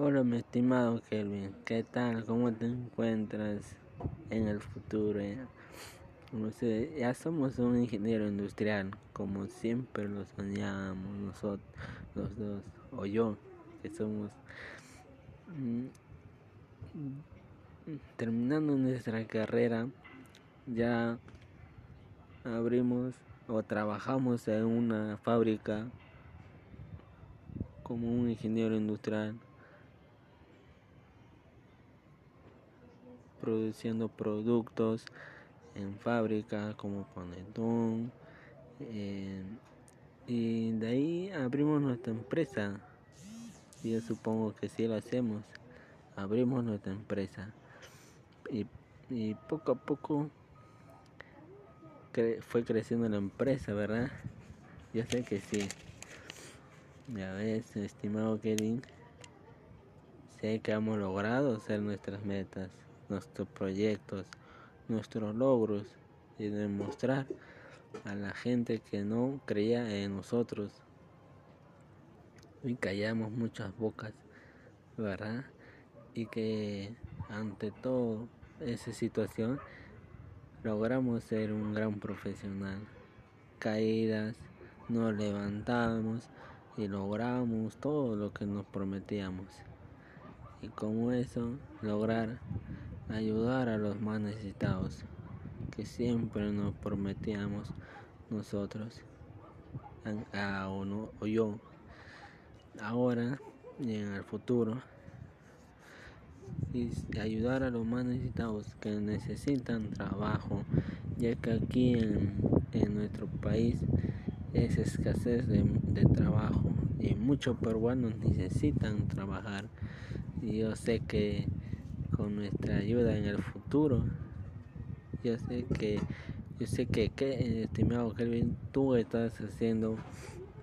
Hola, mi estimado Kelvin, ¿qué tal? ¿Cómo te encuentras en el futuro? ya somos un ingeniero industrial, como siempre lo soñamos nosotros, los dos, o yo, que somos mm, terminando nuestra carrera, ya abrimos o trabajamos en una fábrica como un ingeniero industrial produciendo productos en fábrica como Panetón y de ahí abrimos nuestra empresa. Yo supongo que si lo hacemos. Abrimos nuestra empresa. Y, y poco a poco fue creciendo la empresa verdad yo sé que sí. Ya ves estimado Kevin sé que hemos logrado hacer nuestras metas nuestros proyectos, nuestros logros y demostrar a la gente que no creía en nosotros y callamos muchas bocas, ¿verdad? Y que ante todo esa situación logramos ser un gran profesional. Caídas, nos levantamos y logramos todo lo que nos prometíamos. Y como eso, lograr ayudar a los más necesitados, que siempre nos prometíamos nosotros, a uno o yo, ahora y en el futuro, y ayudar a los más necesitados que necesitan trabajo, ya que aquí en, en nuestro país es escasez de, de trabajo y muchos peruanos necesitan trabajar. Y yo sé que con nuestra ayuda en el futuro. Yo sé que, yo sé que, que estimado Kelvin, tú estás haciendo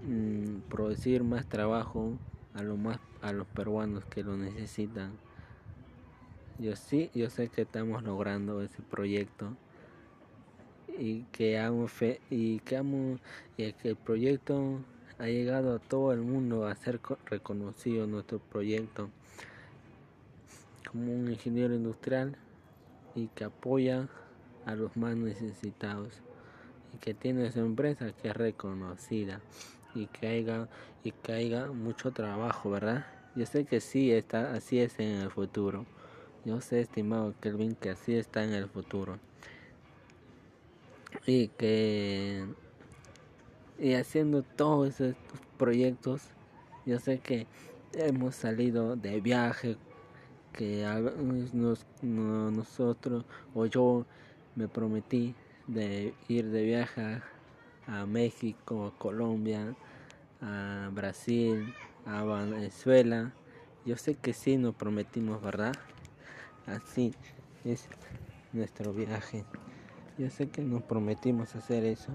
mm, producir más trabajo a lo más a los peruanos que lo necesitan. Yo sí, yo sé que estamos logrando ese proyecto y que amo fe y que y que el proyecto ha llegado a todo el mundo a ser reconocido nuestro proyecto como un ingeniero industrial y que apoya a los más necesitados y que tiene su empresa que es reconocida y que haya y que haya mucho trabajo, ¿verdad? Yo sé que sí está así es en el futuro. Yo sé, estimado Kelvin, que así está en el futuro. Y que y haciendo todos esos proyectos, yo sé que hemos salido de viaje que nos, nosotros o yo me prometí de ir de viaje a México, a Colombia, a Brasil, a Venezuela. Yo sé que sí nos prometimos, ¿verdad? Así es nuestro viaje. Yo sé que nos prometimos hacer eso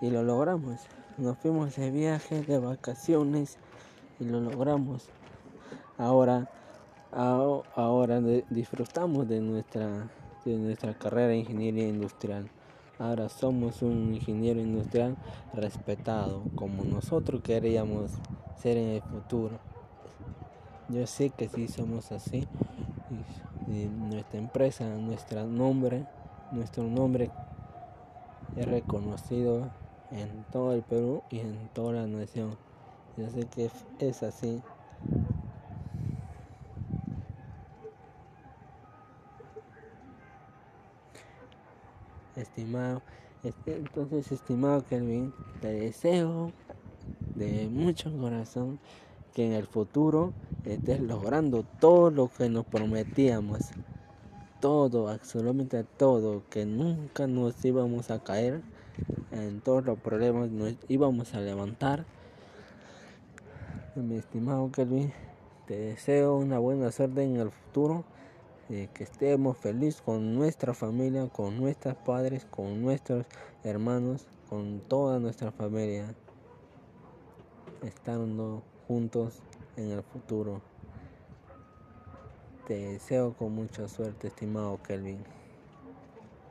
y lo logramos. Nos fuimos de viaje, de vacaciones y lo logramos. Ahora ahora disfrutamos de nuestra, de nuestra carrera de ingeniería industrial. Ahora somos un ingeniero industrial respetado como nosotros queríamos ser en el futuro. Yo sé que sí somos así. Nuestra empresa, nuestro nombre, nuestro nombre es reconocido en todo el Perú y en toda la nación. Yo sé que es así. Estimado. Este, entonces, estimado Kelvin, te deseo de mucho corazón que en el futuro estés logrando todo lo que nos prometíamos. Todo, absolutamente todo, que nunca nos íbamos a caer en todos los problemas, nos íbamos a levantar. Mi estimado Kelvin, te deseo una buena suerte en el futuro que estemos felices con nuestra familia, con nuestros padres, con nuestros hermanos, con toda nuestra familia, estando juntos en el futuro. Te deseo con mucha suerte, estimado Kelvin.